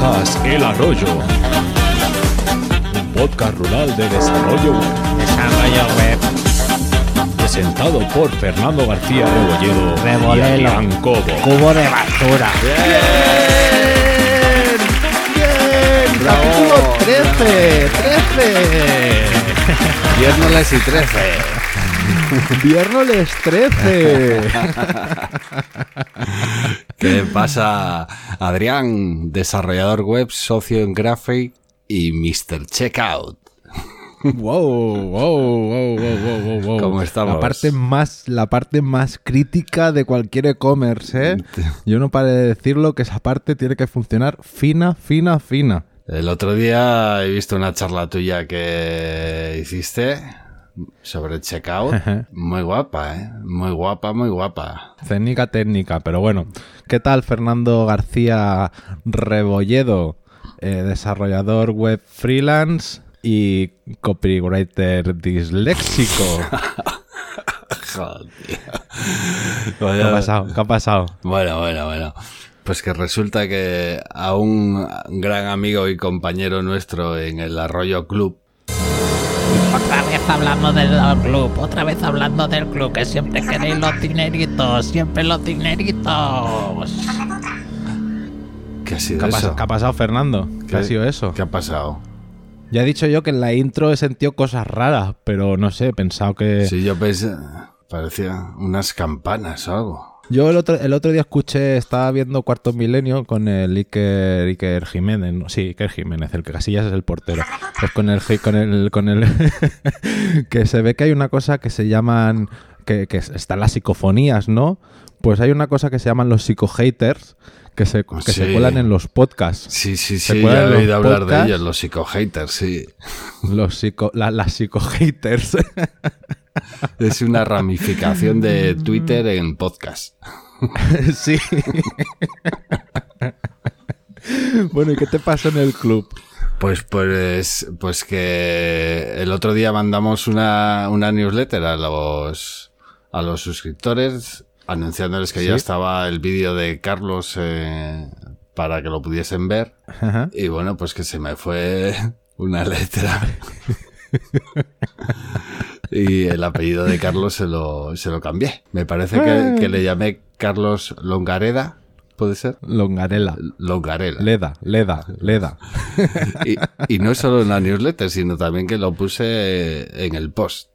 Podcast El Arroyo. Un podcast rural de desarrollo web. Desarrollo web. Presentado por Fernando García Rebolledo y Rebolelo. Adrián Cobo. Cubo de basura. ¡Bien! Bravo, ¡Capítulo 13! ¡13! Viernes y 13. ¡Viernes 13! ¿Qué pasa, Adrián? Desarrollador web, socio en Graphic y Mr. Checkout. wow, wow, wow, wow, wow, wow, wow. ¿Cómo estamos? La parte más, la parte más crítica de cualquier e-commerce, ¿eh? Yo no paré de decirlo que esa parte tiene que funcionar fina, fina, fina. El otro día he visto una charla tuya que hiciste sobre checkout. Muy guapa, ¿eh? Muy guapa, muy guapa. Técnica, técnica, pero bueno. ¿Qué tal Fernando García Rebolledo, eh, desarrollador web freelance y copywriter disléxico? Joder. ¿Qué ha pasado? ¿Qué ha pasado? Bueno, bueno, bueno. Pues que resulta que a un gran amigo y compañero nuestro en el Arroyo Club, Otra vez hablando del club, otra vez hablando del club, que siempre queréis los dineritos, siempre los dineritos. ¿qué ha sido ¿Qué ha, eso? pasado, qué ha pasado, Fernando? ¿Qué, ha sido eso? ¿Qué ha pasado? Ya he dicho yo que en la intro he sentido cosas raras, pero no sé, he pensado que... Sí, yo pensé, parecía unas campanas o algo. Yo el otro, el otro día escuché, estaba viendo Cuarto Milenio con el Iker, Iker Jiménez, ¿no? sí, Iker Jiménez, el que Casillas es el portero. Pues con el, con el, con el, que se ve que hay una cosa que se llaman, que, que están las psicofonías, ¿no? Pues hay una cosa que se llaman los psicohaters, que se, que se cuelan en los podcasts. Sí, sí, ¿Se sí, ya he oído hablar de ellos, los psicohaters, sí. Los psico, la- las psicohaters. Es una ramificación de Twitter en podcast. sí. bueno, ¿y qué te pasó en el club? Pues, pues, pues que el otro día mandamos una, una newsletter a los, a los suscriptores anunciándoles que ya estaba el vídeo de Carlos eh, para que lo pudiesen ver. Ajá. Y bueno, pues que se me fue una letra. y el apellido de Carlos se lo, se lo cambié. Me parece que, que le llamé Carlos Longareda. ¿Puede ser? Longarela. Longarela. Leda, Leda, Leda. Y, y no solo en la newsletter, sino también que lo puse en el post.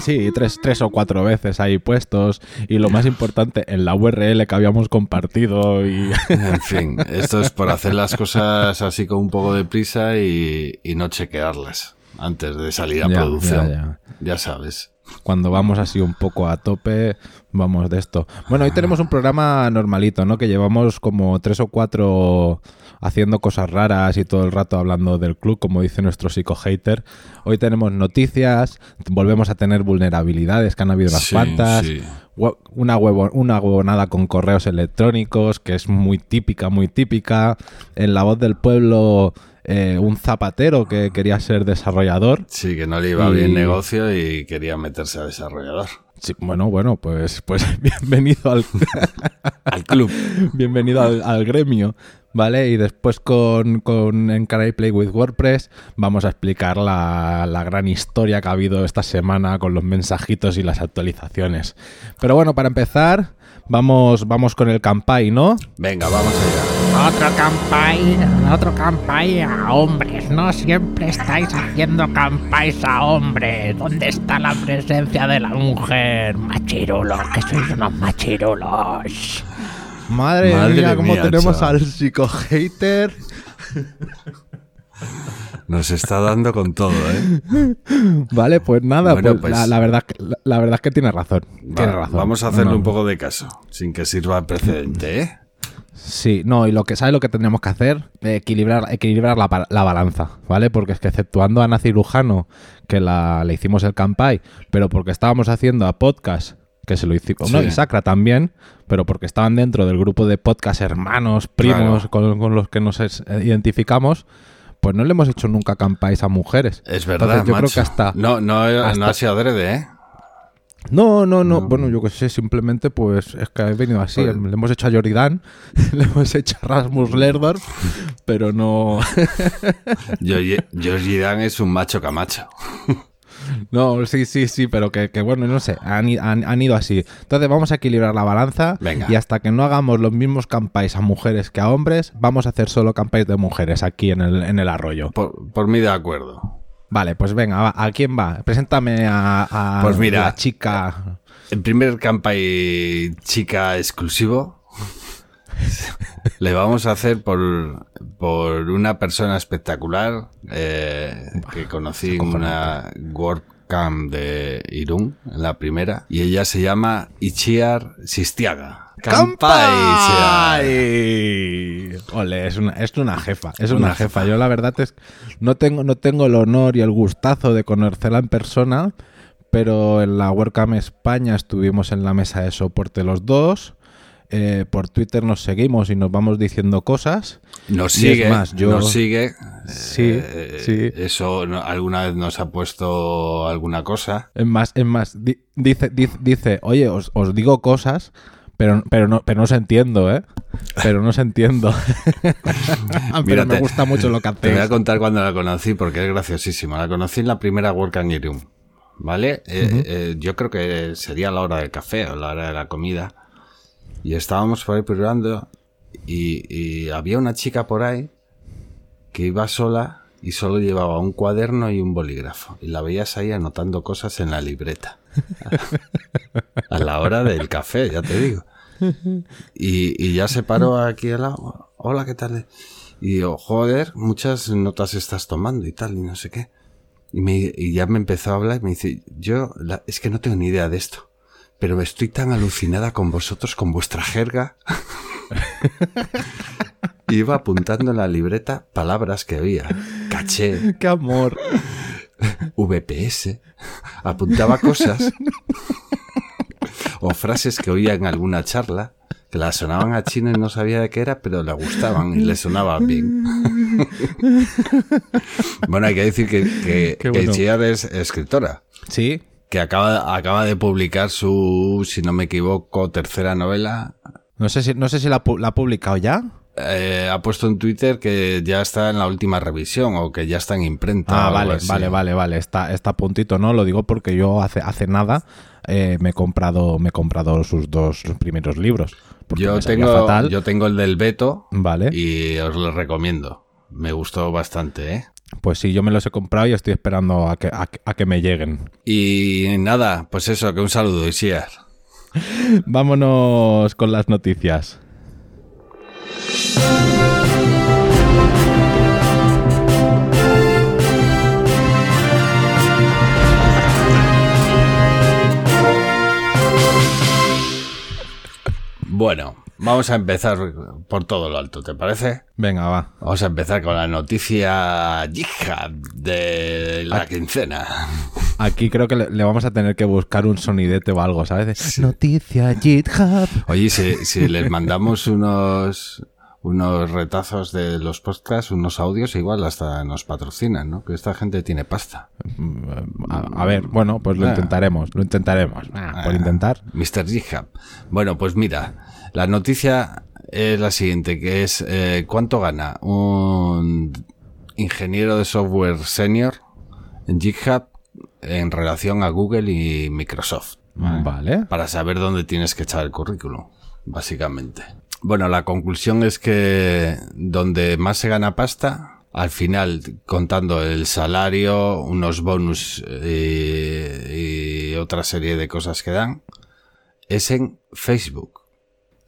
Sí, tres, tres o cuatro veces ahí puestos. Y lo más importante, en la URL que habíamos compartido. Y En fin, esto es por hacer las cosas así con un poco de prisa y, y no chequearlas antes de salir a Ya, producción. ya, ya. ya sabes. cuando vamos así un poco a tope, vamos de esto. Bueno, hoy tenemos un programa normalito, ¿no? Que llevamos como tres o cuatro haciendo cosas raras y todo el rato hablando del club, como dice nuestro psico-hater. Hoy tenemos noticias, volvemos a tener vulnerabilidades, que han habido unas Sí, cuantas. sí. Hue- Una, huevo, una huevonada con correos electrónicos, que es muy típica, muy típica. En la voz del pueblo, eh, un zapatero que quería ser desarrollador. Sí, que no le iba Y- bien negocio y quería meterse a desarrollador. Sí, bueno, bueno, pues, pues bienvenido al, Al club. bienvenido al, al gremio, ¿vale? Y después con, con en Can I Play with WordPress vamos a explicar la, la gran historia que ha habido esta semana con los mensajitos y las actualizaciones. Pero bueno, para empezar, vamos, vamos con el campai, ¿no? Venga, vamos allá. Otro campaña, otro campaña a hombres, no siempre estáis haciendo campañas a hombres. ¿Dónde está la presencia de la mujer? Machirulos, que sois unos machirulos. Madre, Madre mía, cómo mía, tenemos chaval. al psico-hater. Nos está dando con todo, ¿eh? Vale, pues nada, Bueno, pues, pues- La, la verdad, la, la verdad es que tiene razón. Tiene razón. Vamos a hacerle no. un poco de caso, sin que sirva de precedente, ¿eh? Sí, no, y lo que ¿sabes lo que tendríamos que hacer? Equilibrar, equilibrar la, la balanza, ¿vale? Porque es que exceptuando a Ana Cirujano, que la, le hicimos el campai, pero porque estábamos haciendo a podcast, que se lo hicimos, Sí. no, y Sacra también, pero porque estaban dentro del grupo de podcast hermanos, primos, Claro. con, con los que nos es- eh, identificamos, pues no le hemos hecho nunca campais a mujeres. Es verdad, Entonces, yo creo que hasta, No, no, no hasta- ha sido adrede, ¿eh? No, no, no. No. Bueno, yo qué sé, simplemente pues es que ha venido así. Pues- Le hemos hecho a Jordan, le hemos hecho a Rasmus Lerdorf, pero no. Dan es un macho camacho. No, sí, sí, sí, pero que, que bueno, no sé, han, han- han ido así. Entonces vamos a equilibrar la balanza Venga. y hasta que no hagamos los mismos campais a mujeres que a hombres, vamos a hacer solo campais de mujeres aquí en el, en el arroyo. Por, por mí de acuerdo. Vale, pues venga, ¿a quién va? Preséntame a, a Pues mira. la chica. El primer campai chica exclusivo le vamos a hacer por, por una persona espectacular eh, que conocí en una WordCamp de Irún, en la primera, y ella se llama Ichiar Sistiaga. ¡Campai! Ole, es una, es una jefa, es una, Una jefa. jefa. Yo la verdad es no tengo, no tengo el honor y el gustazo de conocerla en persona, pero en la WordCamp España estuvimos en la mesa de soporte los dos. eh, por Twitter nos seguimos y nos vamos diciendo cosas. Nos sigue, más, yo- nos sigue. Sí, Eh, sí. Eso alguna vez nos ha puesto alguna cosa. Es más, es más, di- dice, dice, dice, oye, os, os digo cosas, pero, pero no, pero no os entiendo, ¿eh? Pero no os entiendo. pero Mira, me te- gusta mucho lo que Te voy a contar cuando la conocí porque es graciosísima. La conocí en la primera Work Irium, ¿vale? Eh, eh, yo creo que sería la hora del café o la hora de la comida. Y estábamos por ahí probando y, y había una chica por ahí que iba sola y solo llevaba un cuaderno y un bolígrafo. Y la veías ahí anotando cosas en la libreta. A la hora del café, ya te digo. Y, y ya se paró aquí al lado. Hola, ¿qué tal? Y digo, joder, muchas notas estás tomando y tal, y no sé qué. Y, me, y ya me empezó a hablar y me dice, yo la- es que no tengo ni idea de esto, pero estoy tan alucinada con vosotros, con vuestra jerga. Iba apuntando en la libreta palabras que había. Caché, ¡Qué amor! VPS. Apuntaba cosas o frases que oía en alguna charla que la sonaban a chino y no sabía de qué era, pero le gustaban y le sonaban bien. bueno, hay que decir que, que, que bueno. Es escritora, Sí, que acaba, acaba de publicar su, si no me equivoco, tercera novela. no sé si, no sé si la ha publicado ya. Eh, ha puesto en Twitter que ya está en la última revisión o que ya está en imprenta. Ah, vale, vale, vale, vale. Está, está a puntito, ¿no? Lo digo porque yo hace, hace nada eh, me he comprado, me he comprado sus dos primeros libros. Yo tengo, fatal. yo tengo el del Beto Vale. y os lo recomiendo. Me gustó bastante, ¿eh? Pues sí, yo me los he comprado y estoy esperando a que, a, que- a que me lleguen. Y nada, pues eso, que un saludo, Isiar. Vámonos con las noticias. Bueno, vamos a empezar por todo lo alto, ¿te parece? Venga, va. Vamos a empezar con la noticia Jihad de la quincena. Aquí creo que le, le vamos a tener que buscar un sonidete o algo, ¿sabes? De, Noticia GitHub. Oye, si, si les mandamos unos unos retazos de los podcasts, unos audios, igual hasta nos patrocinan, ¿no? Que esta gente tiene pasta. A, a ver, bueno, pues lo Ah. intentaremos, lo intentaremos. Ah, por intentar. Mr. Jihad. Bueno, pues mira, la noticia es la siguiente, que es eh, ¿cuánto gana un ingeniero de software senior en GitHub en relación a Google y Microsoft? Vale. Para saber dónde tienes que echar el currículum, básicamente. Bueno, la conclusión es que donde más se gana pasta, al final, contando el salario, unos bonus eh, y otra serie de cosas que dan, es en Facebook.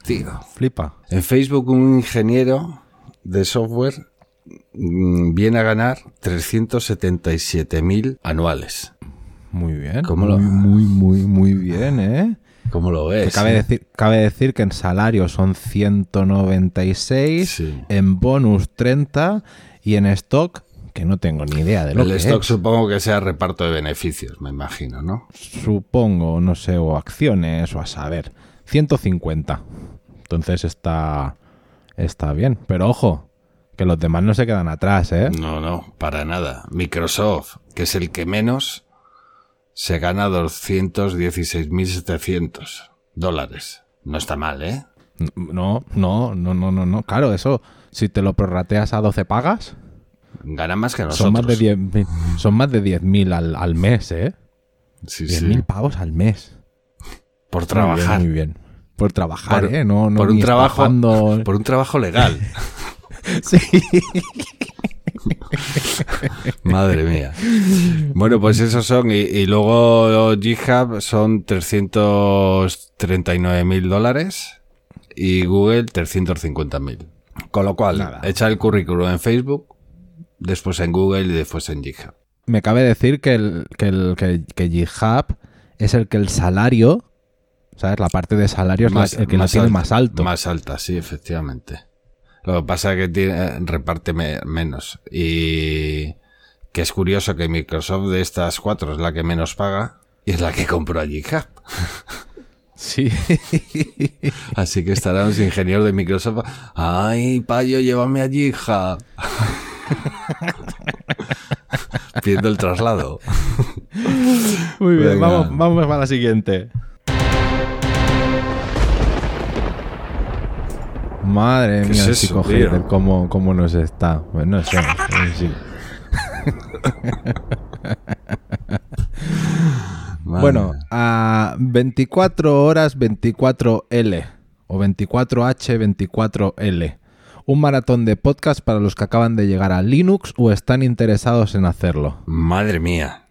Tío. Flipa. En Facebook un ingeniero de software mm, viene a ganar 377.000 anuales. Muy bien. ¿Cómo muy, lo- muy, muy, muy bien, ¿eh? ¿Cómo lo ves? cabe, eh? decir, cabe decir que en salario son 196, Sí. en bonus 30 y en stock, que no tengo ni idea de lo El que stock es. supongo que sea reparto de beneficios, me imagino, ¿no? Supongo, no sé, o acciones o a saber. 150. Entonces está, está bien. Pero ojo, que los demás no se quedan atrás, ¿eh? No, no, para nada. Microsoft, que es el que menos, se gana 216.700 dólares. No está mal, ¿eh? No, no, no, no, no, no. Claro, eso, si te lo prorrateas a 12 pagas, Gana más que nosotros. son más de 10 son más de 10.000 al, al mes, ¿eh? Sí, 10.000 sí. pavos al mes. Por trabajar. Muy bien. muy bien. Por trabajar, Por- ¿eh? No, no por un trabajo estafando. por un trabajo legal. Sí. Madre mía. Bueno, pues esos son. Y, y luego GitHub son 339 mil dólares y Google 350 mil. Con lo cual, Nada. echa el currículum en Facebook, después en Google y después en GitHub. Me cabe decir que el, que el que, que GitHub es el que el salario, ¿sabes? La parte de salario es la- el que lo tiene alta- más alto. Más alta, sí, efectivamente. Lo que pasa es que tiene, reparte me- menos. Y que es curioso que Microsoft de estas cuatro es la que menos paga y es la que compró a GitHub. Sí. Así que estarán los ingenieros de Microsoft. Ay, payo, llévame a GitHub. Pidiendo el traslado. Muy bien, Venga. vamos, vamos a la siguiente. Madre ¿Qué mía, es eso, chico hater, cómo, cómo nos está. Bueno, eh, sí. Bueno, a 24 horas 24L o 24H 24L. Un maratón de podcast para los que acaban de llegar a Linux o están interesados en hacerlo. Madre mía.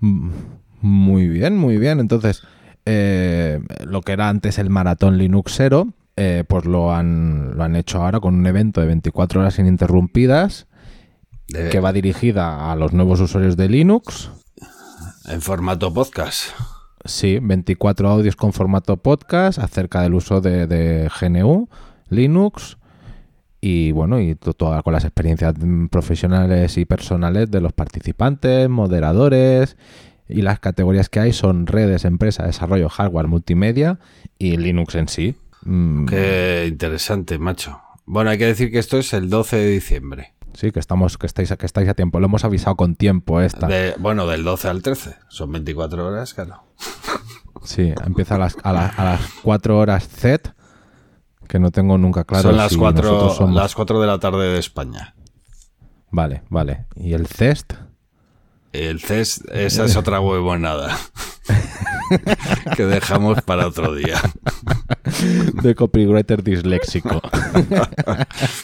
Muy bien, muy bien. Entonces, eh, lo que era antes el maratón Linuxero, eh, pues lo han, lo han hecho ahora con un evento de 24 horas ininterrumpidas De- que va dirigida a los nuevos usuarios de Linux. En formato podcast. Sí, 24 audios con formato podcast acerca del uso de, de GNU, Linux y bueno, y to- toda con las experiencias profesionales y personales de los participantes, moderadores y las categorías que hay son redes, empresa, desarrollo, hardware, multimedia y Linux en sí. Mm, Qué interesante, macho. Bueno, hay que decir que esto es el 12 de diciembre. Sí, que estamos, que estáis, que estáis a tiempo. Lo hemos avisado con tiempo esta. De- bueno, del 12 al 13. Son 24 horas, claro. Sí, empieza a las, a, la- a las 4 horas Z, que no tengo nunca claro. Son las si 4, nosotros somos- las 4 de la tarde de España. Vale, vale. ¿Y el CEST? El CES, esa es otra huevonada. que dejamos para otro día. De copywriter disléxico.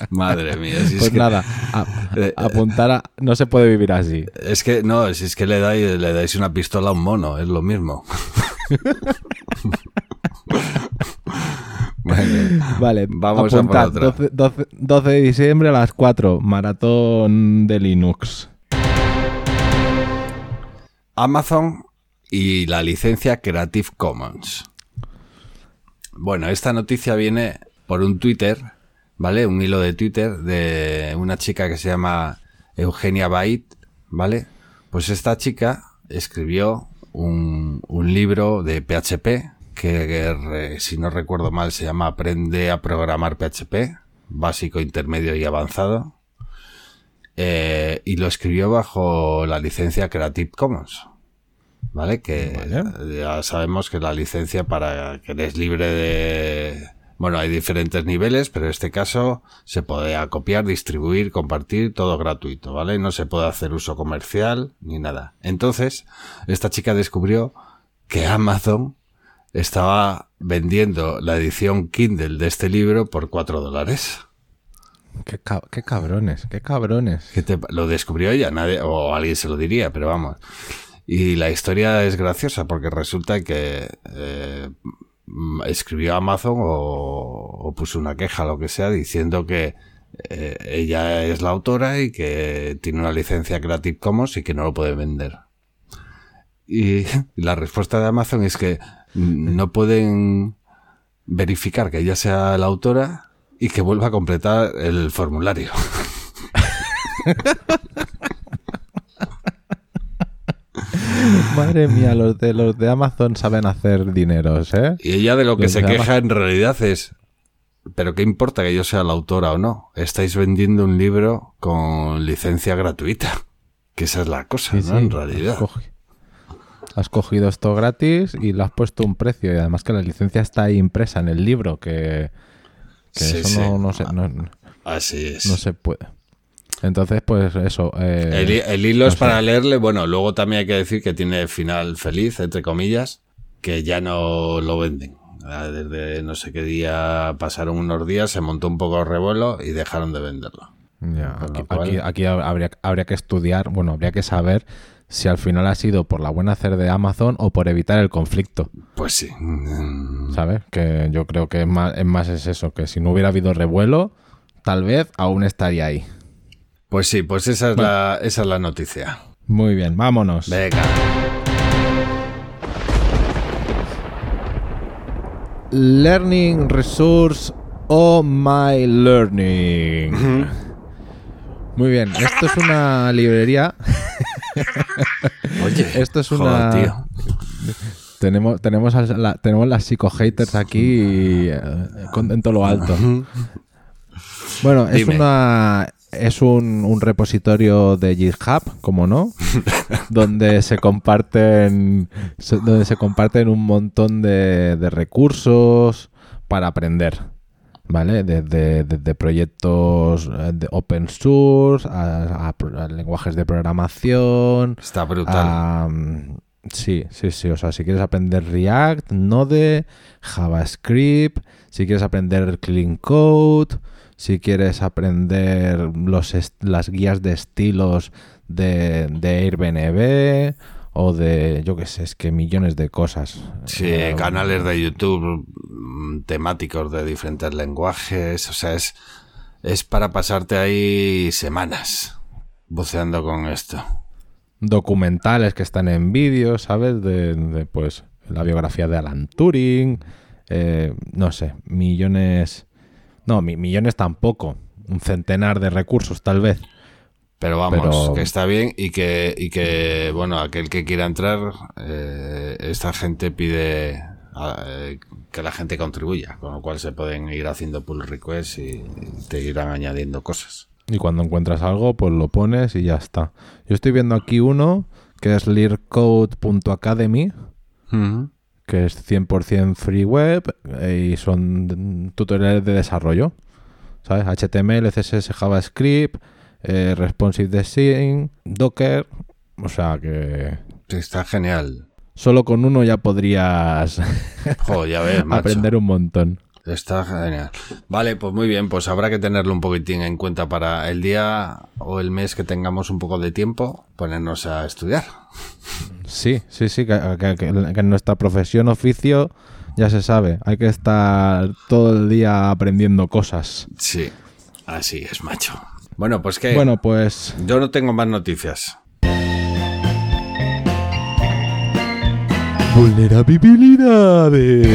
Madre mía. si es Pues que- nada, a- Eh, apuntar a... No se puede vivir así. Es que no, si es que le dais, le dais una pistola a un mono, es lo mismo. bueno, Vale, Vamos a por otra. 12, 12 12 de diciembre a las 4, maratón de Linux. Amazon y la licencia Creative Commons. Bueno, esta noticia viene por un Twitter, ¿vale? Un hilo de Twitter de una chica que se llama Eugenia Bait, ¿vale? Pues esta chica escribió un, un libro de PHP que, si no recuerdo mal se llama Aprende a programar PHP, básico, intermedio y avanzado. Eh, y lo escribió bajo la licencia Creative Commons. ¿Vale? Que Vale. ya sabemos que la licencia para que eres libre de... Bueno, hay diferentes niveles, pero en este caso se puede copiar, distribuir, compartir, todo gratuito, ¿vale? No se puede hacer uso comercial ni nada. Entonces, esta chica descubrió que Amazon estaba vendiendo la edición Kindle de este libro por 4 dólares. Qué, ca- qué cabrones, qué cabrones. lo descubrió ella, nadie, o alguien se lo diría, pero vamos. Y la historia es graciosa porque resulta que eh, escribió Amazon o, puso una queja, lo que sea, diciendo que eh, ella es la autora y que tiene una licencia Creative Commons y que no lo puede vender. Y la respuesta de Amazon es que no pueden verificar que ella sea la autora y que vuelva a completar el formulario. Madre mía, los de, los de Amazon saben hacer dineros, ¿eh? Y ella de lo que Los se de queja en realidad es, pero ¿qué importa que yo sea la autora o no? Estáis vendiendo un libro con licencia gratuita. Que esa es la cosa, Sí, ¿no? sí, En realidad. Has cogido esto gratis y le has puesto un precio. Y además que la licencia está ahí impresa en el libro, que, que Sí, eso sí. No, no se, no- Así es. no se puede. Entonces, pues eso. eh, El, el hilo es sé. para leerle. Bueno, luego también hay que decir que tiene final feliz, entre comillas, que ya no lo venden. Ah, Desde no sé qué día pasaron unos días, se montó un poco el revuelo y dejaron de venderlo. Ya, aquí, cual- aquí- aquí habría, habría que estudiar, bueno, habría que saber si al final ha sido por la buena hacer de Amazon o por evitar el conflicto, Pues sí. Mm, ¿sabes? Que yo creo que es más, es más es eso, que si no hubiera habido revuelo, tal vez aún estaría ahí. Pues sí, pues esa es, la, esa es la noticia. Muy bien, vámonos. Venga. Learning Resource Oh My Learning. Muy bien, esto es una librería. Oye, Esto es joder, una. tío. Tenemos, tenemos, a la- tenemos las psico-haters aquí eh, con- en todo lo alto. Bueno, es una. Es un, un repositorio de GitHub, como no, donde se comparten donde se comparten un montón de, de recursos para aprender, ¿vale? Desde, desde proyectos eh, de open source a, a a lenguajes de programación, Está brutal. Sí, sí, sí. O sea, si quieres aprender React, Node, JavaScript, si quieres aprender Clean Code, si quieres aprender los las guías de estilos de, de Airbnb o de, yo qué sé, es que millones de cosas. Sí, Eh, canales de YouTube mm, temáticos de diferentes lenguajes. O sea, es, es para pasarte ahí semanas buceando con esto. documentales que están en vídeo, ¿sabes? De, de, pues la biografía de Alan Turing, eh, no sé, millones, no, mi- millones tampoco, un centenar de recursos tal vez. Pero vamos, Pero- que está bien y que, y que, bueno, aquel que quiera entrar, eh, esta gente pide a- eh, que la gente contribuya, con lo cual se pueden ir haciendo pull requests y te irán añadiendo cosas. Y cuando encuentras algo, pues lo pones y ya está. Yo estoy viendo aquí uno que es learcode.academy, que es 100% free web eh, y son tutoriales de desarrollo. ¿Sabes? HTML, CSS, JavaScript, eh, responsive design, Docker. O sea que Está genial. solo con uno ya podrías ya ves, aprender un montón. Está genial. Vale, pues muy bien, pues habrá que tenerlo un poquitín en cuenta para el día o el mes que tengamos un poco de tiempo, ponernos a estudiar. Sí, sí, sí, que, que- que- que en nuestra profesión oficio ya se sabe, hay que estar todo el día aprendiendo cosas. Sí, así es, macho. Bueno, pues que Bueno, pues yo no tengo más noticias. vulnerabilidades.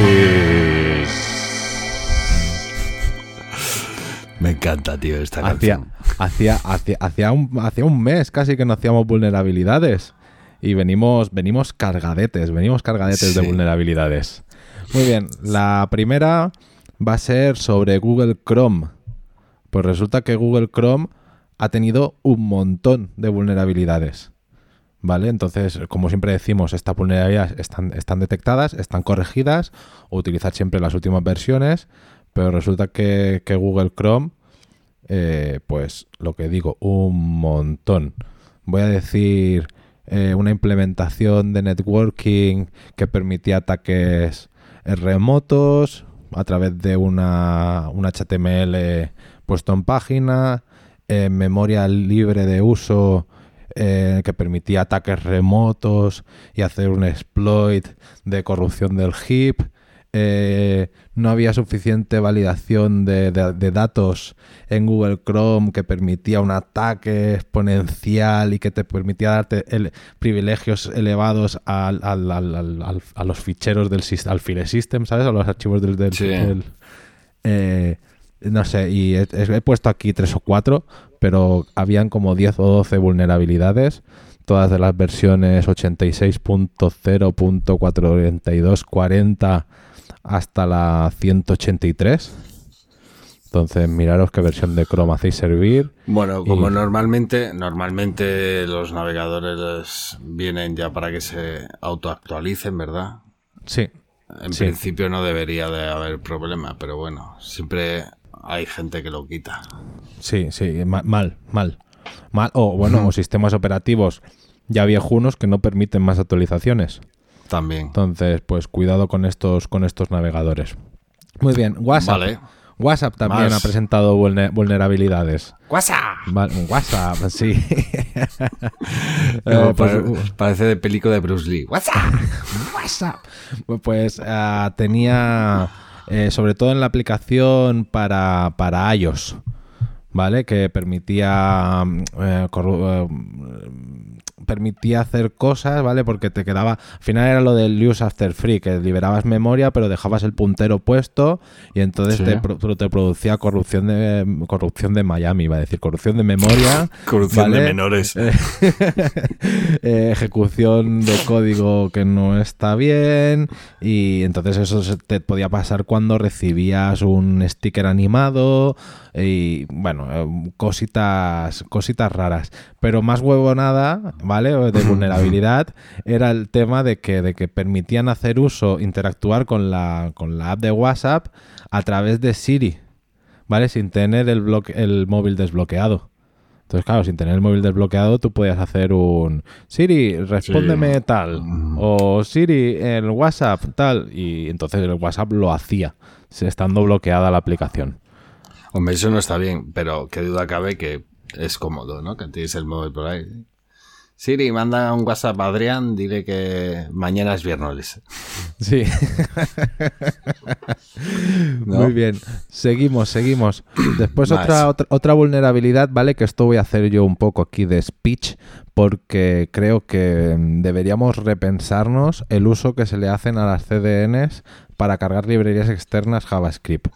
Me encanta, tío, esta canción. hacía, hacía, hacía un, hacía un mes casi que no hacíamos vulnerabilidades. Y venimos, venimos cargadetes, venimos cargadetes de vulnerabilidades. Muy bien, la primera va a ser sobre Google Chrome. Pues resulta que Google Chrome ha tenido un montón de vulnerabilidades. ¿Vale? Entonces, como siempre decimos, estas vulnerabilidades están, detectadas, están corregidas, utilizar siempre las últimas versiones, pero resulta que, Google Chrome, eh, pues lo que digo, un montón. Voy a decir eh, una implementación de networking que permitía ataques remotos a través de una, un HTML puesto en página, eh, memoria libre de uso eh, que permitía ataques remotos y hacer un exploit de corrupción del heap. Eh, no había suficiente validación de, de- de datos en Google Chrome que permitía un ataque exponencial y que te permitía darte el- privilegios elevados al- a los ficheros del al file system, ¿sabes? A los archivos del, del- Sí. del- eh, no sé, y he, he puesto aquí tres o cuatro, pero habían como 10 o 12 vulnerabilidades, todas de las versiones 86.0.442.40 hasta la 183. Entonces, miraros qué versión de Chrome hacéis servir. Bueno, como Y- normalmente, normalmente los navegadores vienen ya para que se autoactualicen, ¿verdad? Sí, En Sí. principio no debería de haber problema, pero bueno, siempre hay gente que lo quita. sí, sí, ma- mal, mal. Mal, o bueno, o sistemas operativos ya viejunos que no permiten más actualizaciones. También. Entonces, pues cuidado con estos, con estos navegadores. Muy bien, WhatsApp. Vale. WhatsApp también Más. ha presentado vulne- vulnerabilidades. ¡WhatsApp! Vale, WhatsApp, sí. Eh, pues, pare- parece de película de Bruce Lee. ¡WhatsApp! WhatsApp. Pues ah, tenía, eh, sobre todo en la aplicación para, para iOS, ¿vale? Que permitía, mm, eh, eh, permitía hacer cosas, ¿vale? Porque te quedaba, al final era lo del use after free, que liberabas memoria, pero dejabas el puntero puesto y entonces Sí. te, pro- te producía corrupción de corrupción de Miami, iba a decir, corrupción de memoria. Corrupción de menores. Eh, ejecución de código que no está bien y entonces eso se te podía pasar cuando recibías un sticker animado y bueno, eh, cositas cositas raras, pero más huevonada, ¿vale? O De vulnerabilidad era el tema de que de que permitían hacer uso, interactuar con la con la app de WhatsApp a través de Siri, ¿vale? Sin tener el bloque, el móvil desbloqueado. Entonces, claro, sin tener el móvil desbloqueado, tú podías hacer un Siri, respóndeme Sí. tal. O Siri, el WhatsApp, tal. Y entonces el WhatsApp lo hacía, estando bloqueada la aplicación. Hombre, eso no está bien, pero qué duda cabe que es cómodo, ¿no? Que tienes el móvil por ahí. Siri, manda un WhatsApp a Adrián, dile que mañana es viernes. Sí. ¿No? Muy bien. Seguimos, seguimos. Después otra, otra, otra vulnerabilidad, ¿vale? Que esto voy a hacer yo un poco aquí de speech, porque creo que deberíamos repensarnos el uso que se le hacen a las CDNs para cargar librerías externas JavaScript.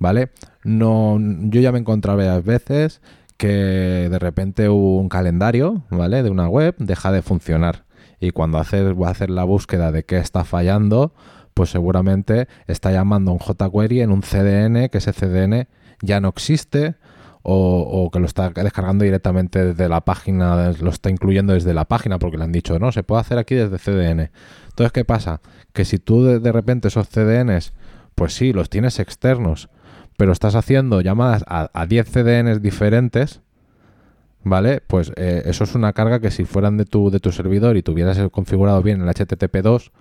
¿Vale? No, yo ya me he encontrado varias veces que de repente un calendario, ¿vale? De una web deja de funcionar. Y cuando haces, voy a hacer la búsqueda de qué está fallando, pues seguramente está llamando a un jQuery en un CDN, que ese CDN ya no existe, o, o que lo está descargando directamente desde la página, lo está incluyendo desde la página, porque le han dicho, no, se puede hacer aquí desde CDN. Entonces, ¿qué pasa? Que si tú de, de repente esos CDNs, pues sí, los tienes externos, pero estás haciendo llamadas a, a 10 CDNs diferentes, ¿vale? Pues eh, eso es una carga que si fueran de tu, de tu servidor y tuvieras configurado bien el HTTP2,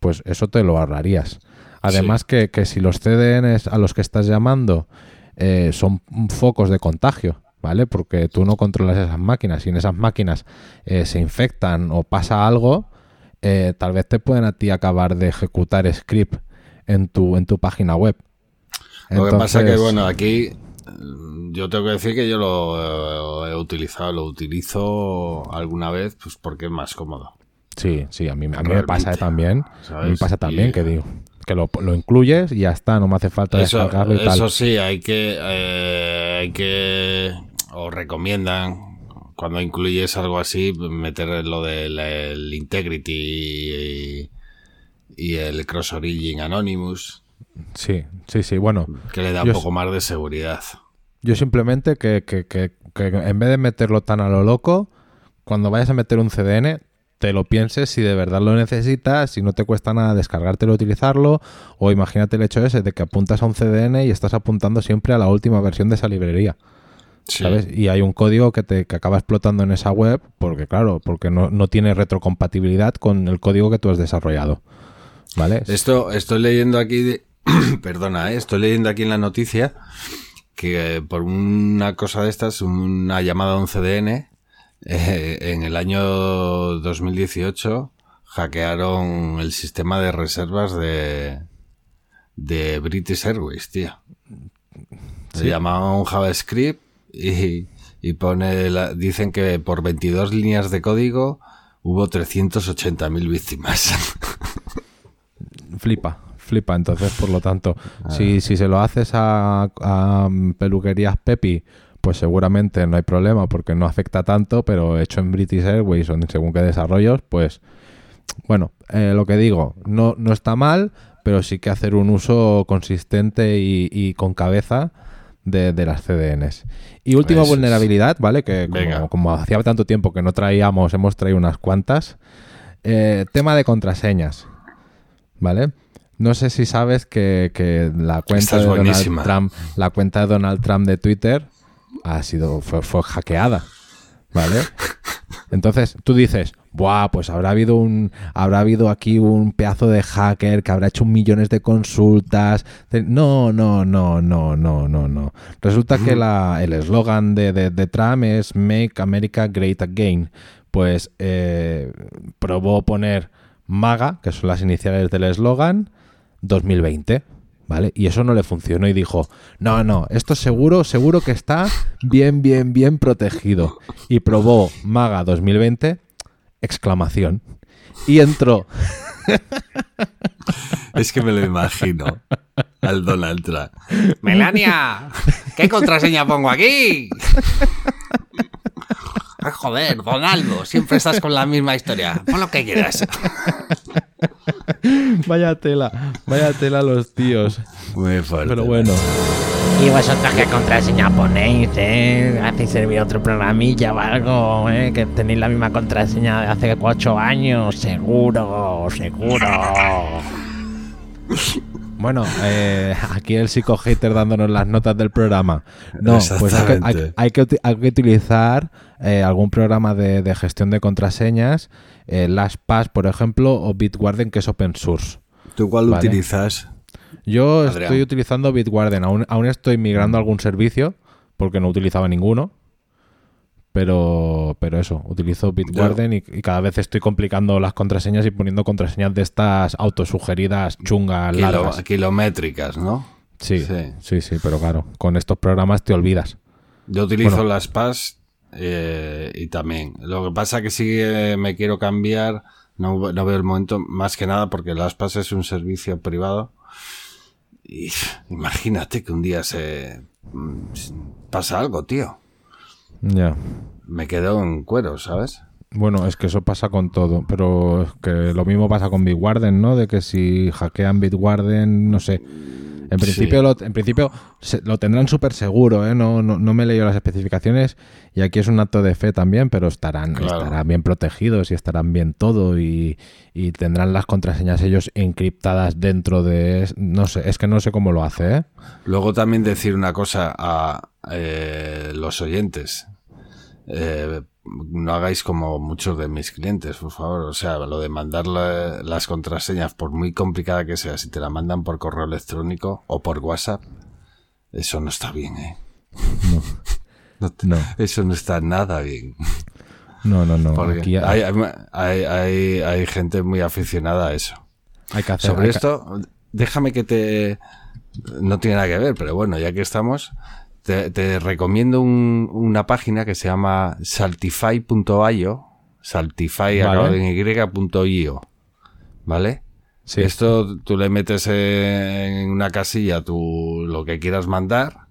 pues eso te lo ahorrarías. Además que, que si los CDNs a los que estás llamando eh, son focos de contagio, ¿vale? Porque tú no controlas esas máquinas y en esas máquinas eh, se infectan o pasa algo, tal vez te pueden a ti acabar de ejecutar script en tu, en tu página web. Lo que pasa que, bueno, aquí mm, yo tengo que decir que yo lo eh, he utilizado, lo utilizo alguna vez, pues porque es más cómodo. Sí, sí, a mí, a mí me pasa también. A mí me pasa también Y- que digo que lo, lo incluyes y ya está, no me hace falta Eso, descargarlo y tal. eso sí, hay que, eh, hay que, o recomiendan, cuando incluyes algo así, meter lo del el Integrity y, y el Cross Origin Anonymous, Sí, sí, sí. Bueno, que le da un poco más de seguridad. yo simplemente que, que, que, que en vez de meterlo tan a lo loco, cuando vayas a meter un CDN, te lo pienses si de verdad lo necesitas, si no te cuesta nada descargártelo, utilizarlo, o imagínate el hecho ese de que apuntas a un CDN y estás apuntando siempre a la última versión de esa librería. Sí. ¿sabes? Y hay un código que te que acaba explotando en esa web porque, claro, porque no, no tiene retrocompatibilidad con el código que tú has desarrollado. ¿Vale? Esto estoy leyendo aquí, de- perdona, ¿eh? estoy leyendo aquí en la noticia que eh, por una cosa de estas, una llamada a un CDN, eh, en el año 2018 hackearon el sistema de reservas de, de British Airways, tío. Se Sí. llamaba un JavaScript y, y pone la- dicen que por 22 líneas de código hubo 380.000 víctimas. Flipa, flipa. Entonces, por lo tanto, Ah. si, si se lo haces a, a peluquerías Pepi, pues seguramente no hay problema porque no afecta tanto, pero hecho en British Airways o en según qué desarrollos, pues bueno, eh, lo que digo, no, no está mal, pero sí que hacer un uso consistente y, y con cabeza de, de las CDNs. Y última Eso es. vulnerabilidad, ¿vale? Que como hacía tanto tiempo que no traíamos, hemos traído unas cuantas. Eh, tema de contraseñas, ¿vale? No sé si sabes que, que la cuenta de Donald. Trump, la cuenta de Donald Trump de Twitter ha sido fue, fue hackeada, ¿vale? Entonces tú dices, Buah, pues habrá habido un habrá habido aquí un pedazo de hacker que habrá hecho millones de consultas. No, no, no, no, no, no, no. Resulta que la, el eslogan de, de- de Trump es Make America Great Again. Pues eh, probó poner MAGA, que son las iniciales del eslogan, 2020. ¿Vale? Y eso no le funcionó y dijo, no, no, esto seguro, seguro que está bien, bien, bien protegido. Y probó Maga 2020, exclamación. Y entró. Es que me lo imagino. Al Donald Trump. Melania, ¿qué contraseña pongo aquí? Ay, joder, Donaldo, siempre estás con la misma historia. Pon lo que quieras. Vaya tela, vaya tela los tíos. Muy fuerte. Pero bueno, ¿Y vosotros qué contraseña ponéis, eh? ¿Hacéis servir otro programilla o algo, eh? Que tenéis la misma contraseña de hace ocho años. Seguro, seguro. bueno, eh, aquí el psico hater dándonos las notas del programa. No, pues hay que, hay- que uti- hay que utilizar eh, algún programa de, de gestión de contraseñas, eh, LastPass, por ejemplo, o Bitwarden, que es open source. ¿Tú cuál Vale. utilizas? Yo Adrián. estoy utilizando Bitwarden, aún, aún estoy migrando a algún servicio, porque no utilizaba ninguno. Pero, pero eso, utilizo Bitwarden y, y cada vez estoy complicando las contraseñas y poniendo contraseñas de estas autosugeridas chungas Kilo- largas. kilométricas, ¿no? Sí, Sí. sí, sí, pero claro, con estos programas te olvidas. Yo utilizo Bueno. las PAS eh, y también. Lo que pasa que sí me quiero cambiar, no, no veo el momento, más que nada porque las PAS es un servicio privado. Y imagínate que un día se mm, pasa algo, tío. Ya. Me quedo en cuero, ¿sabes? Bueno, es que eso pasa con todo, pero es que lo mismo pasa con Bitwarden, ¿no? De que si hackean Bitwarden, no sé. En principio, Sí. lo, en principio se- lo tendrán súper seguro, ¿eh? No, no, no me he leído las especificaciones y aquí es un acto de fe también, pero estarán, Claro. estarán bien protegidos y estarán bien todo y, y tendrán las contraseñas ellos encriptadas dentro de... No sé, es que no sé cómo lo hace, ¿eh? Luego también decir una cosa a eh, los oyentes. No hagáis como muchos de mis clientes, por favor. O sea, lo de mandar la- las contraseñas, por muy complicada que sea, si te la mandan por correo electrónico o por WhatsApp, eso no está bien, ¿eh? No te- No, Eso no está nada bien. no, no, no. Porque hay, hay, hay, hay gente muy aficionada a eso. hay que hacer... Sobre que- esto, déjame que te... No tiene nada que ver, pero bueno, ya que estamos, te, te recomiendo un- una página que se llama saltify.io, saltify Vale. en y.io, ¿vale? Sí. Esto tú le metes en una casilla tu, lo que quieras mandar,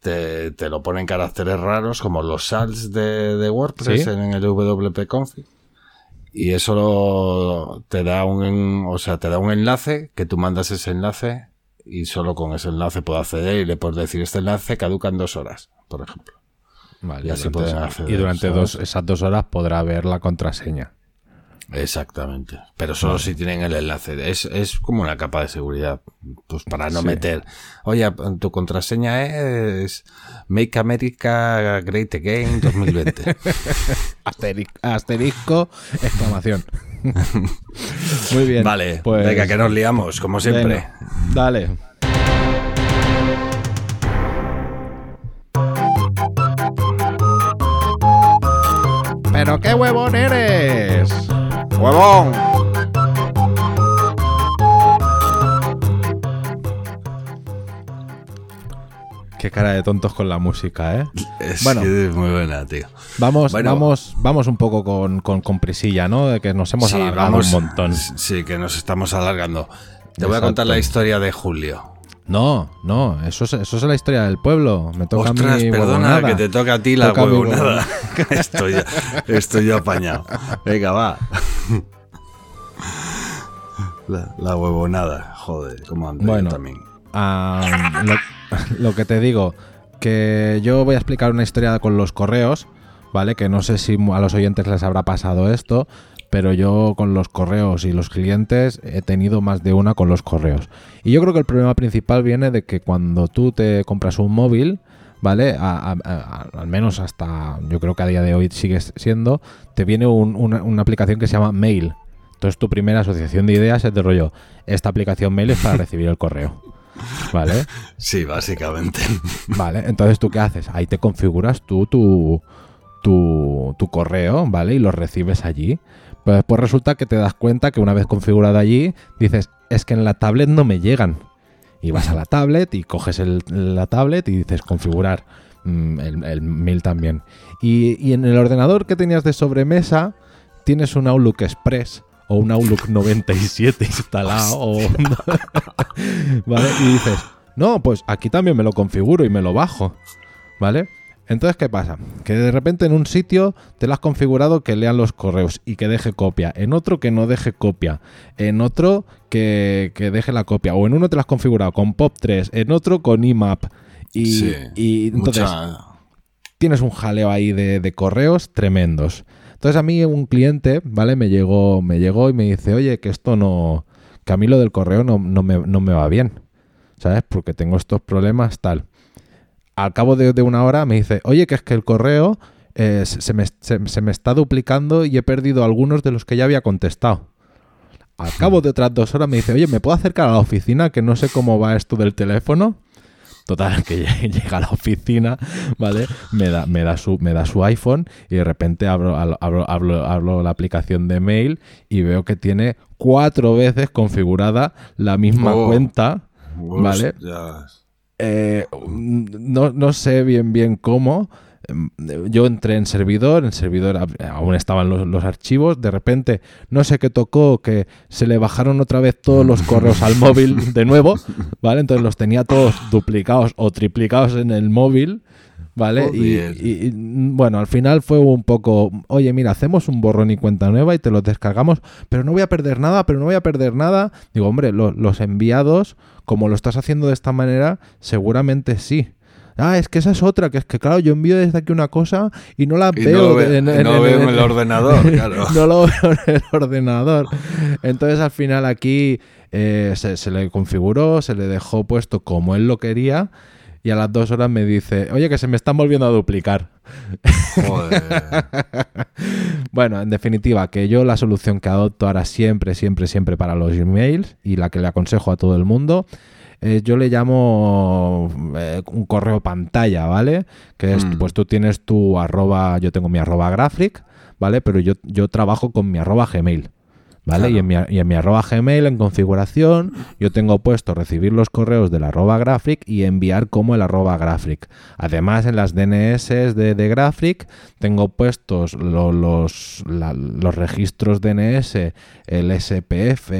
te, te lo pone en caracteres raros como los salts de, de WordPress Sí. en el WP Config y eso lo- te da un o sea te da un enlace que tú mandas ese enlace y solo con ese enlace puedo acceder y le puedes decir este enlace caduca en dos horas por ejemplo Vale, Y así durante- pueden acceder, y durante ¿sabes? dos, esas dos horas podrá ver la contraseña. Exactamente pero solo si tienen el enlace es, es como una capa de seguridad pues para no Sí. meter oye tu contraseña es Make America Great Again 2020 Asteri- asterisco, exclamación. Muy bien. vale pues, venga que nos liamos como siempre venga, dale. Pero qué huevón eres. Huevón Qué cara de tontos con la música, ¿eh? es Bueno. que es muy buena tío Vamos, Bueno. vamos, vamos un poco con, con, con prisilla, ¿no? De que nos hemos Sí, alargado vamos. un montón. Sí, que nos estamos alargando. Te voy a contar la historia de Julio. No, no, eso es, eso es la historia del pueblo. Me toca a mí perdona, huevonada. que te toca a ti la Toca huevonada. estoy, estoy yo apañado. Venga, va. La, la huevonada, joder, cómo ando yo Bueno. también. Ah, lo, lo que te digo, que yo voy a explicar una historia con los correos, ¿vale? Que no sé si a los oyentes les habrá pasado esto, pero yo con los correos y los clientes he tenido más de una con los correos. Y yo creo que el problema principal viene de que cuando tú te compras un móvil, ¿vale? A- a- a- al menos hasta, yo creo que a día de hoy sigue siendo, te viene un- una, una aplicación que se llama Mail. Entonces tu primera asociación de ideas es de rollo, esta aplicación Mail es para recibir el correo. ¿Vale? Sí, básicamente. Vale, entonces tú qué haces? Ahí te configuras tú tu, tu, tu correo, ¿vale? Y lo recibes allí. Pero después resulta que te das cuenta que una vez configurado allí, dices, es que en la tablet no me llegan. Y vas a la tablet y coges el- la tablet y dices configurar mm, el, el mail también. Y, y en el ordenador que tenías de sobremesa, tienes un Outlook Express o un Outlook 97 instalado. o un- ¿Vale? Y dices, no, pues aquí también me lo configuro y me lo bajo. ¿Vale? Entonces, ¿qué pasa? Que de repente en un sitio te lo has configurado que lean los correos y que deje copia, en otro que no deje copia, en otro que, que deje la copia, o en uno te lo has configurado con POP3, en otro con IMAP. Y, sí. y entonces Mucha- tienes un jaleo ahí de, de correos tremendos. Entonces a mí un cliente, ¿vale? Me llegó, me llegó y me dice, oye, que esto no, que a mí lo del correo no, no me, no me va bien, ¿sabes? Porque tengo estos problemas, tal. Al cabo de, de una hora me dice, oye, que es que el correo eh, se, me, se- se me está duplicando y he perdido algunos de los que ya había contestado. Al cabo de otras dos horas me dice, oye, ¿me puedo acercar a la oficina? Que no sé cómo va esto del teléfono. Total, que llega a la oficina, ¿vale? Me da, me da, su, me da su iPhone y de repente abro, abro, abro, abro la aplicación de mail y veo que tiene cuatro veces configurada la misma Oh. cuenta, ¿vale? Hostias. Eh, no, no sé bien bien cómo. Em, Yo entré en servidor, en servidor aún estaban los, los archivos, de repente no sé qué tocó, que se le bajaron otra vez todos los correos al móvil de nuevo, ¿vale? Entonces los tenía todos duplicados o triplicados en el móvil, ¿vale? Y, Joder. y- y, bueno, al final fue un poco, oye, mira, hacemos un borrón y cuenta nueva y te lo descargamos, pero no voy a perder nada, pero no voy a perder nada. Digo, hombre, lo- los enviados, como lo estás haciendo de esta manera, seguramente sí. Ah, es que esa es otra, que es que claro, yo envío desde aquí una cosa y no la Y veo no, ve- en, no en- veo en en- el ordenador, claro. no lo veo en el ordenador. Entonces al final aquí eh, se, se le configuró, se le dejó puesto como él lo quería y a las dos horas me dice, oye, que se me están volviendo a duplicar. Joder. Bueno, en definitiva, que yo la solución que adopto ahora siempre, siempre, siempre para los emails y la que le aconsejo a todo el mundo, eh, yo le llamo eh, un correo pantalla, ¿vale? Que es, Mm. pues tú tienes tu arroba, yo tengo mi arroba graphic, ¿vale? Pero yo, yo trabajo con mi arroba gmail. ¿Vale? Claro. Y, en mi, y en mi arroba Gmail en configuración yo tengo puesto recibir los correos del arroba graphic y enviar como el arroba graphic. Además en las DNS de, de graphic tengo puestos lo- los, la- los registros DNS, el SPF,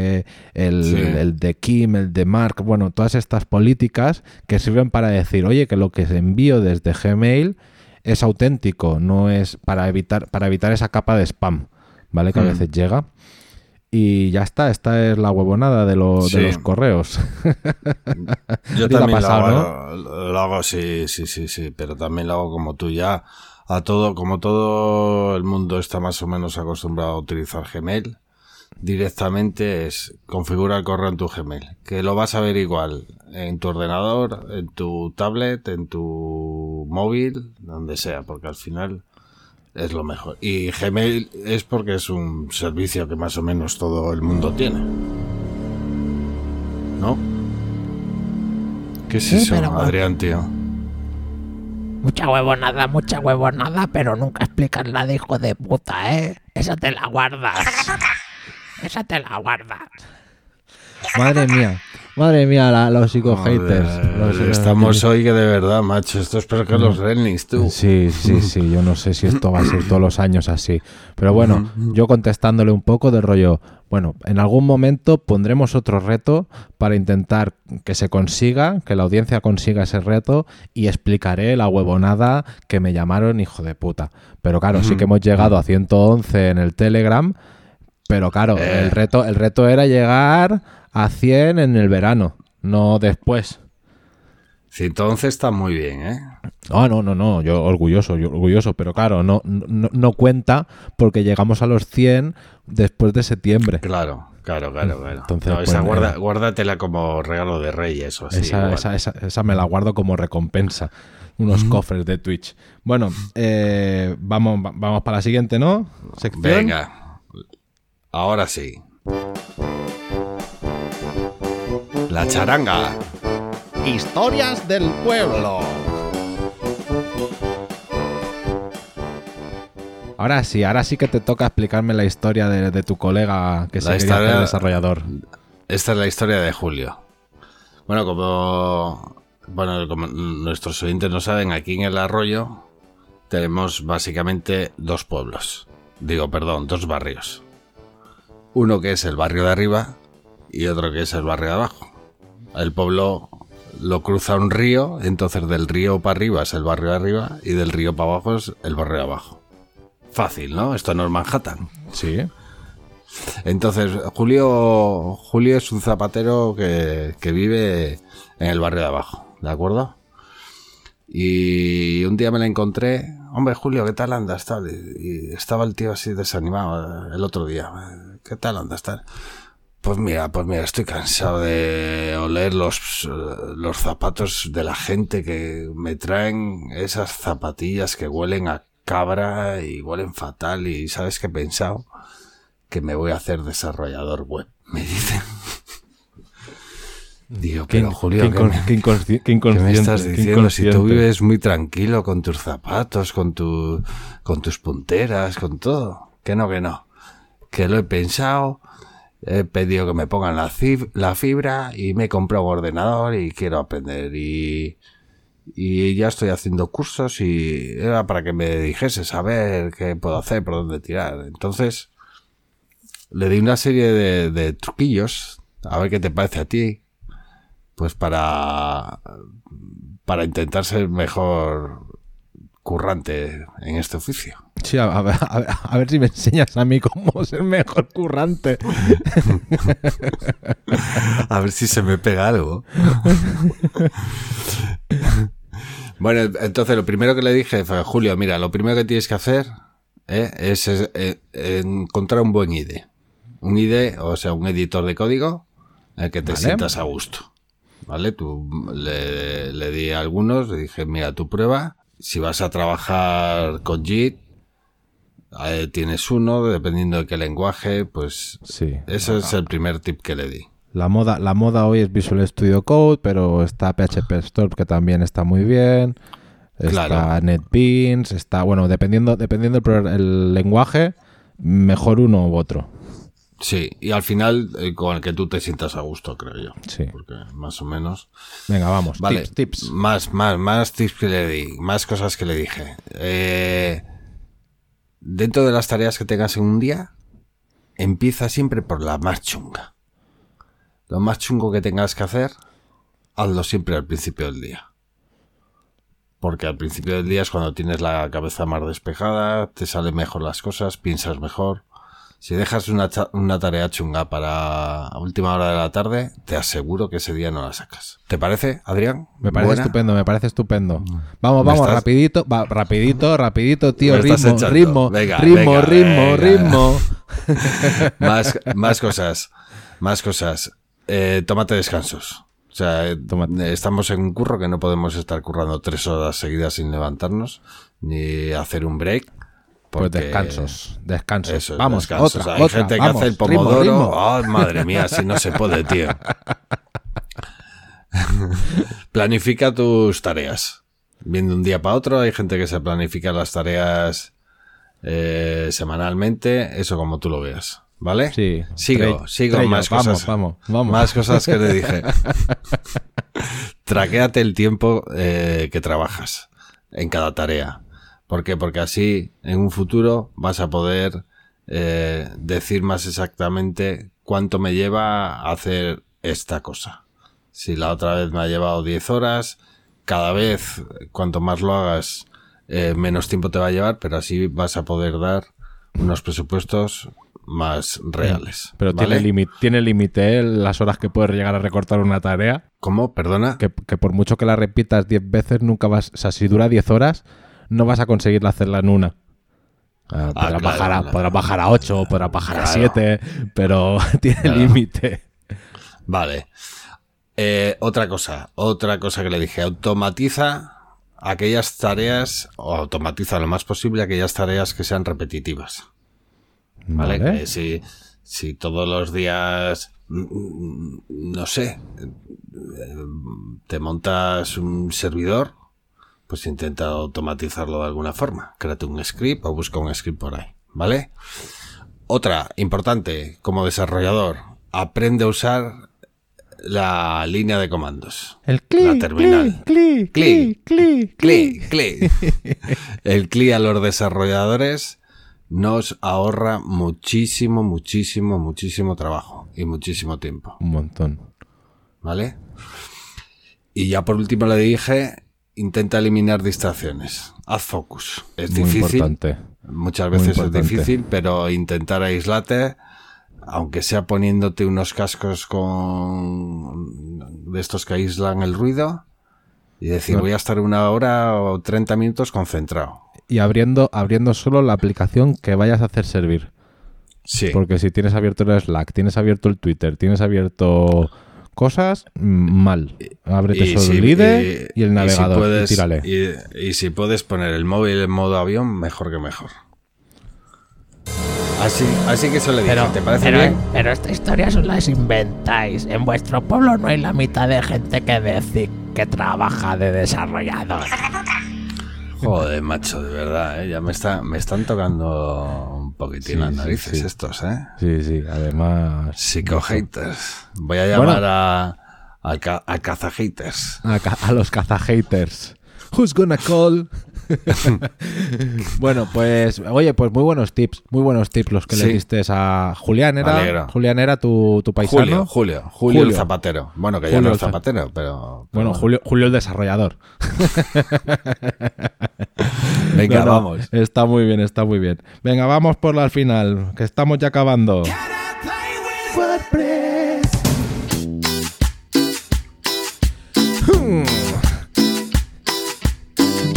el, Sí. el de Kim, el de Mark, bueno, todas estas políticas que sirven para decir, oye, que lo que envío desde Gmail es auténtico, no es para evitar, para evitar esa capa de spam, ¿vale? Que a Hmm. veces llega. Y ya está, esta es la huevonada de, lo- de Sí. los correos. Yo también pasado, lo, hago, lo hago, sí, sí, sí, sí, pero también lo hago como tú ya. A todo, como todo el mundo está más o menos acostumbrado a utilizar Gmail, directamente es configura el correo en tu Gmail, que lo vas a ver igual en tu ordenador, en tu tablet, en tu móvil, donde sea, porque al final es lo mejor. Y Gmail es porque es un servicio que más o menos todo el mundo tiene. ¿No? ¿Qué es Sí, eso, pero- Adrián, tío? Mucha huevonada, mucha huevonada, pero nunca explicas la de hijo de puta, ¿eh? Esa te la guardas. Esa te la guardas. madre mía, madre mía, la- los psico-haters. Los Estamos hoy que de verdad, macho. Esto es peor que los Rennies, tú. Sí, sí, sí, yo no sé si esto va a ser todos los años así. Pero bueno, yo contestándole un poco de rollo, bueno, en algún momento pondremos otro reto para intentar que se consiga, que la audiencia consiga ese reto y explicaré la huevonada que me llamaron hijo de puta. Pero claro, sí que hemos llegado a 111 en el Telegram, pero claro, Eh. el reto el reto era llegar a 100 en el verano, no después. Sí, entonces está muy bien, ¿eh? Ah, no, no, no, yo orgulloso, yo orgulloso, pero claro, no, no, no cuenta porque llegamos a los 100 después de septiembre. Claro, claro, claro, claro. Entonces, No, pues, esa guarda- eh, guárdatela como regalo de reyes o así. esa, esa, esa, esa me la guardo como recompensa. Unos cofres de Twitch. Bueno, eh, vamos, va- vamos para la siguiente, ¿no? Sección. Venga, ahora sí. La charanga. Historias del pueblo. Ahora sí, ahora sí que te toca explicarme la historia de, de tu colega que se La quería hacer historia- desarrollador. Esta es la historia de Julio. Bueno, como, bueno, como nuestros oyentes no saben, aquí en el arroyo tenemos básicamente dos pueblos. Digo, perdón, dos barrios. Uno que es el barrio de arriba y otro que es el barrio de abajo. El pueblo lo cruza un río, entonces del río para arriba es el barrio de arriba y del río para abajo es el barrio de abajo. Fácil, ¿no? Esto no es Manhattan. Sí. Entonces, Julio, Julio es un zapatero que, que vive en el barrio de abajo, ¿de acuerdo? Y un día me la encontré, hombre Julio, ¿qué tal andas? Tal? Y, estaba el tío así desanimado el otro día, ¿qué tal andas? Tal? Pues mira, pues mira, estoy cansado de oler los, los zapatos de la gente que me traen esas zapatillas que huelen a cabra y huelen fatal y ¿sabes qué he pensado? que me voy a hacer desarrollador web, me dicen. Digo, Qué, pero Julio, qué ¿qué, me, qué inconsci- qué qué me estás diciendo? Si tú vives muy tranquilo con tus zapatos, con, tu, con tus punteras, con todo. Que no, que no. Que lo he pensado, he pedido que me pongan la, fibra y me he un ordenador y quiero aprender. Y, y ya estoy haciendo cursos y era para que me dijese saber qué puedo hacer, por dónde tirar. Entonces, le di una serie de, de truquillos, a ver qué te parece a ti, pues para, para intentar ser mejor currante en este oficio. Sí, a, a ver, a si me enseñas a mí cómo ser mejor currante. A ver si se me pega algo. bueno, entonces lo primero que le dije fue, Julio, mira, lo primero que tienes que hacer ¿eh? es, es, eh, encontrar un buen IDE. Un IDE, o sea, un editor de código que te Vale. sientas a gusto. ¿Vale? Tú le, le di a algunos, le dije, mira, tu prueba, si vas a trabajar con JIT, tienes uno, dependiendo de qué lenguaje, pues Sí. ese es el primer tip que le di. La moda, la moda hoy es Visual Studio Code, pero está PHP Storm que también está muy bien. Está Claro. NetBeans, está, bueno, dependiendo, dependiendo el, pro- el lenguaje, mejor uno u otro. Sí, y al final eh, con el que tú te sientas a gusto, creo yo. Sí. Porque más o menos. Venga, vamos. Vale, Tips, tips. Más, más, más tips que le di, más cosas que le dije. Eh, dentro de las tareas que tengas en un día, empieza siempre por la más chunga. Lo más chungo que tengas que hacer, hazlo siempre al principio del día. Porque al principio del día es cuando tienes la cabeza más despejada, te salen mejor las cosas, piensas mejor. Si dejas una, una tarea chunga para última hora de la tarde, te aseguro que ese día no la sacas. ¿Te parece, Adrián? Me parece ¿Buena? estupendo, me parece estupendo. Vamos, ¿Me vamos, estás- rapidito, va, rapidito, rapidito, tío, ritmo, ritmo, Venga, ritmo, venga, ritmo, venga. ritmo. más, más cosas. Más cosas. Eh, tómate descansos. O sea, eh, Tómate. estamos en un curro que no podemos estar currando tres horas seguidas sin levantarnos, ni hacer un break. Pues descansos, descansos. Eso, vamos, descansos. otra, Hay otra, gente que hace el pomodoro. ritmo. Madre mía, si no se puede, tío. Planifica tus tareas. Viendo un día para otro, hay gente que se planifica las tareas eh, semanalmente, eso como tú lo veas. ¿Vale? Sí. Sigo, sigo más vamos, cosas. Vamos, vamos. Más cosas que le dije. Traquéate el tiempo eh, que trabajas en cada tarea. ¿Por qué? Porque así en un futuro vas a poder eh, decir más exactamente cuánto me lleva a hacer esta cosa. Si la otra vez me ha llevado 10 horas, cada vez cuanto más lo hagas, eh, menos tiempo te va a llevar, pero así vas a poder dar unos presupuestos más reales. Pero ¿vale? tiene límite tiene límite ¿eh? las horas que puedes llegar a recortar una tarea. ¿Cómo? Perdona. Que, que por mucho que la repitas 10 veces, nunca vas. O sea, si dura 10 horas, no vas a conseguir hacerla en una. Ah, podrás, claro, bajar a, claro. podrás bajar a 8, podrás bajar a Claro. 7, pero tiene límite. Vale. Eh, otra cosa, otra cosa que le dije, automatiza aquellas tareas, o automatiza lo más posible aquellas tareas que sean repetitivas. ¿Vale? Vale. Que si, si todos los días, mm, no sé, eh, te montas un servidor, pues intenta automatizarlo de alguna forma. Créate un script o busca un script por ahí. ¿Vale? Otra importante como desarrollador, aprende a usar la línea de comandos. El La clic, terminal. clic, clic, clic, Clic, clic. El clic a los desarrolladores nos ahorra muchísimo, muchísimo, muchísimo trabajo y muchísimo tiempo. Un montón. ¿Vale? Y ya por último le dije, intenta eliminar distracciones. Haz focus. Es Muy difícil. importante. Muchas veces es difícil, pero intentar aislarte, aunque sea poniéndote unos cascos con de estos que aíslan el ruido y decir, voy a estar una hora o 30 minutos concentrado. Y abriendo, abriendo solo la aplicación que vayas a hacer servir. Sí. Porque si tienes abierto el Slack, tienes abierto el Twitter, tienes abierto cosas, mal. Ábrete solo si- el IDE y, el si navegador y, puedes- tírale. y- y si puedes poner el móvil en modo avión, mejor que mejor. Así, así que eso le dije, Pero, ¿te parece pero, bien? pero esta historia os las inventáis. En vuestro pueblo no hay la mitad de gente que decir que trabaja de desarrollador. Joder, macho, de verdad, ¿eh? ya me, está, me están tocando un poquitín Sí, narices sí. estos, ¿eh? Sí, sí, además. Psico-haters. Voy a llamar Bueno. a, a, a caza-haters. A, a los caza-haters. Who's gonna call? bueno, pues, oye, pues muy buenos tips, muy buenos tips los que le diste a Julián. Era. Julián era tu, tu paisano. Julio, Julio, Julio, Julio. el zapatero. Bueno, que ya Julio no el es za- zapatero, pero... Bueno, Julio, Julio el desarrollador. Venga, No, no, vamos. Está muy bien, está muy bien. Venga, vamos por la al final, que estamos ya acabando.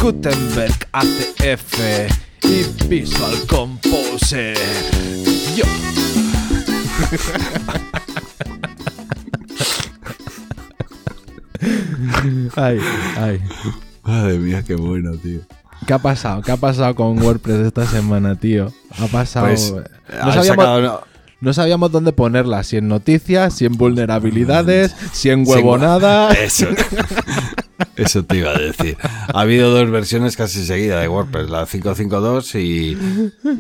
Gutenberg ACF y Visual Composer. Yo. ay, ay. Madre mía, qué bueno, tío. ¿Qué ha pasado? ¿Qué ha pasado con WordPress esta semana, tío? Ha pasado. Pues, no, has sabíamos, sacado una- no sabíamos dónde ponerla. Si en noticias, si en vulnerabilidades, si en huevonada. Eso. Eso te iba a decir. Ha habido dos versiones casi seguidas de WordPress, la 552 y,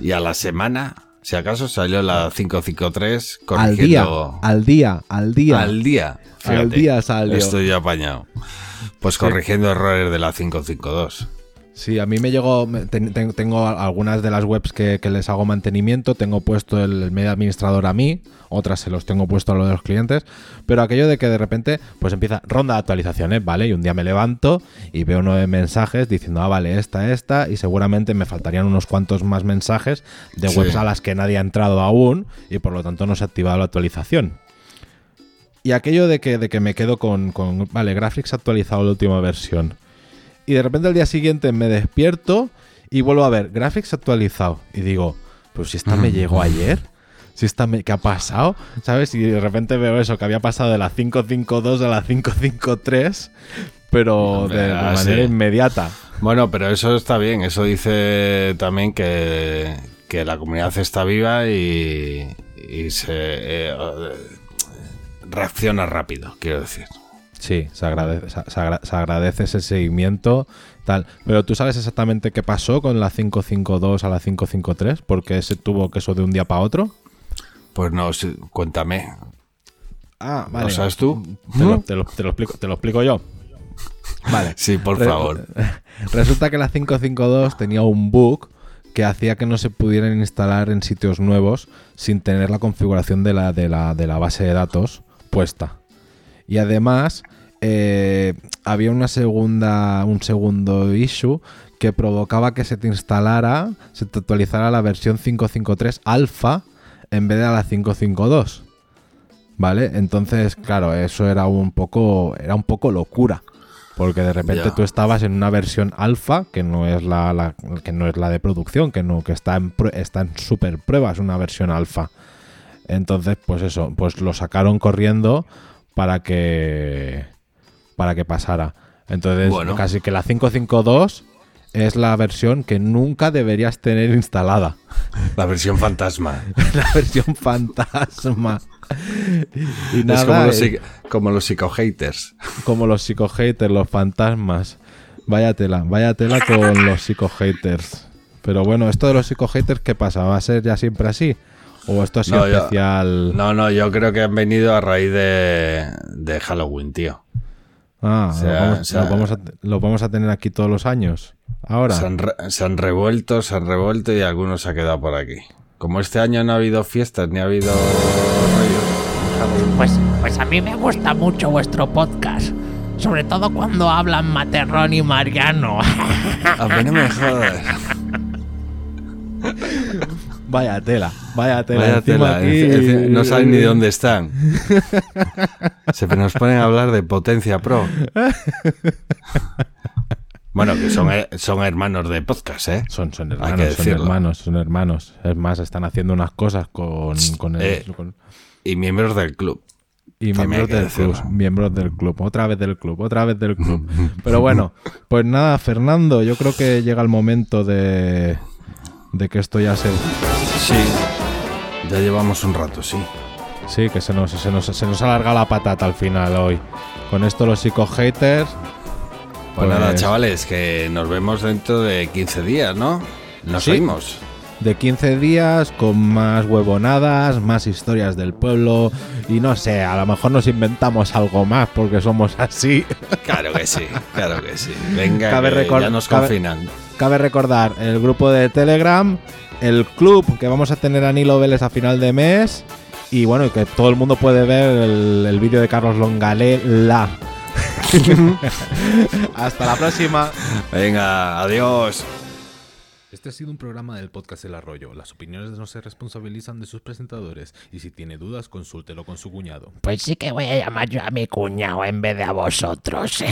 y a la semana, si acaso, salió la 553 Al día, corrigiendo al día, al día. al día. Al día salió. Estoy apañado. Pues corrigiendo errores de la 552. Sí, a mí me llegó, me- ten- ten- tengo algunas de las webs que, que les hago mantenimiento, tengo puesto el medio administrador a mí, otras se los tengo puesto a lo de los clientes, pero aquello de que de repente pues empieza ronda de actualizaciones, ¿vale? Y un día me levanto y veo nueve mensajes diciendo, ah, vale, esta, esta, y seguramente me faltarían unos cuantos más mensajes de Sí. webs a las que nadie ha entrado aún y por lo tanto no se ha activado la actualización. Y aquello de que, de que me quedo con, con, vale, Graphics ha actualizado la última versión. Y de repente al día siguiente me despierto y vuelvo a ver Graphics actualizado. Y digo, pues si esta me llegó ayer. Si esta me, ¿Qué ha pasado? ¿Sabes? Y de repente veo eso, que había pasado de la 552 a la 553, pero Hombre, de, de ah, manera sí. inmediata. Bueno, pero eso está bien. Eso dice también que, que la comunidad está viva y, y se eh, reacciona rápido, quiero decir. Sí, se agradece, se, se agra- se agradece ese seguimiento. Tal. Pero tú sabes exactamente qué pasó con la 552 a la 553, porque se tuvo que eso de un día para otro. Pues no, cuéntame. Ah, ¿Lo sabes tú? Te lo, te lo- te lo explico, te lo explico yo. Vale. Sí, por favor. Resulta que la 552 tenía un bug que hacía que no se pudieran instalar en sitios nuevos sin tener la configuración de la, de la, de la base de datos puesta. Y además eh, había una segunda, un segundo issue que provocaba que se te instalara, se te actualizara la versión 553 alfa en vez de a la 552. ¿Vale? Entonces, claro, eso era un poco. Era un poco locura. Porque de repente tú estabas en una versión alfa, que no es la, la- que no es la de producción, que no, que está en está en super pruebas, una versión alfa. Entonces, pues eso, pues lo sacaron corriendo para que. para que pasara. Entonces, Bueno. casi que la 552 es la versión que nunca deberías tener instalada. La versión fantasma. la versión fantasma. Y es nada, como los, eh, como los psico-haters. como los psico-haters, los fantasmas. Vaya tela, vaya tela con los psico-haters. Pero bueno, esto de los psico-haters, ¿qué pasa? ¿Va a ser ya siempre así? ¿O esto ha sido No, yo- especial? No, no, yo creo que han venido a raíz de, de Halloween, tío. Ah, O sea, lo, vamos, o sea- lo vamos a, lo vamos a tener aquí todos los años. Ahora. Se han, re- se han revuelto, se han revuelto y algunos se ha quedado por aquí. Como este año no ha habido fiestas ni ha habido. Pues, pues a mí me gusta mucho vuestro podcast. Sobre todo cuando hablan Materrón y Mariano. A mí no me jodas. Vaya tela, vaya tela. Vaya aquí- no saben ni de dónde están. Se nos ponen a hablar de potencia pro. Bueno, que son, eh, son hermanos de podcast, ¿eh? Son, son hermanos, son hermanos, son hermanos. Es más, están haciendo unas cosas con, con el- Eh, con- Y miembros del club. y miembros del club, miembros del club, otra vez del club, otra vez del club. Pero bueno, pues nada, Fernando, yo creo que llega el momento de, de que esto ya se... Sí. Ya llevamos un rato, sí. Sí, que se nos, se nos, se nos alarga la patata al final hoy. Con esto los psico-haters... Pues, nada, chavales, que nos vemos dentro de 15 días, ¿no? Nos Sí. oímos. de 15 días con más huevonadas, más historias del pueblo y no sé, a lo mejor nos inventamos algo más porque somos así. Claro que sí, claro que sí. Venga, Cabe que ya nos cabe- confinan. Cabe recordar el grupo de Telegram, el club que vamos a tener a Nilo Vélez a final de mes y bueno, y que todo el mundo puede ver el, el vídeo de Carlos Longalela. Hasta la próxima. Venga, adiós. Este ha sido un programa del podcast El Arroyo. Las opiniones no se responsabilizan de sus presentadores y si tiene dudas, consúltelo con su cuñado. Pues sí que voy a llamar yo a mi cuñado en vez de a vosotros.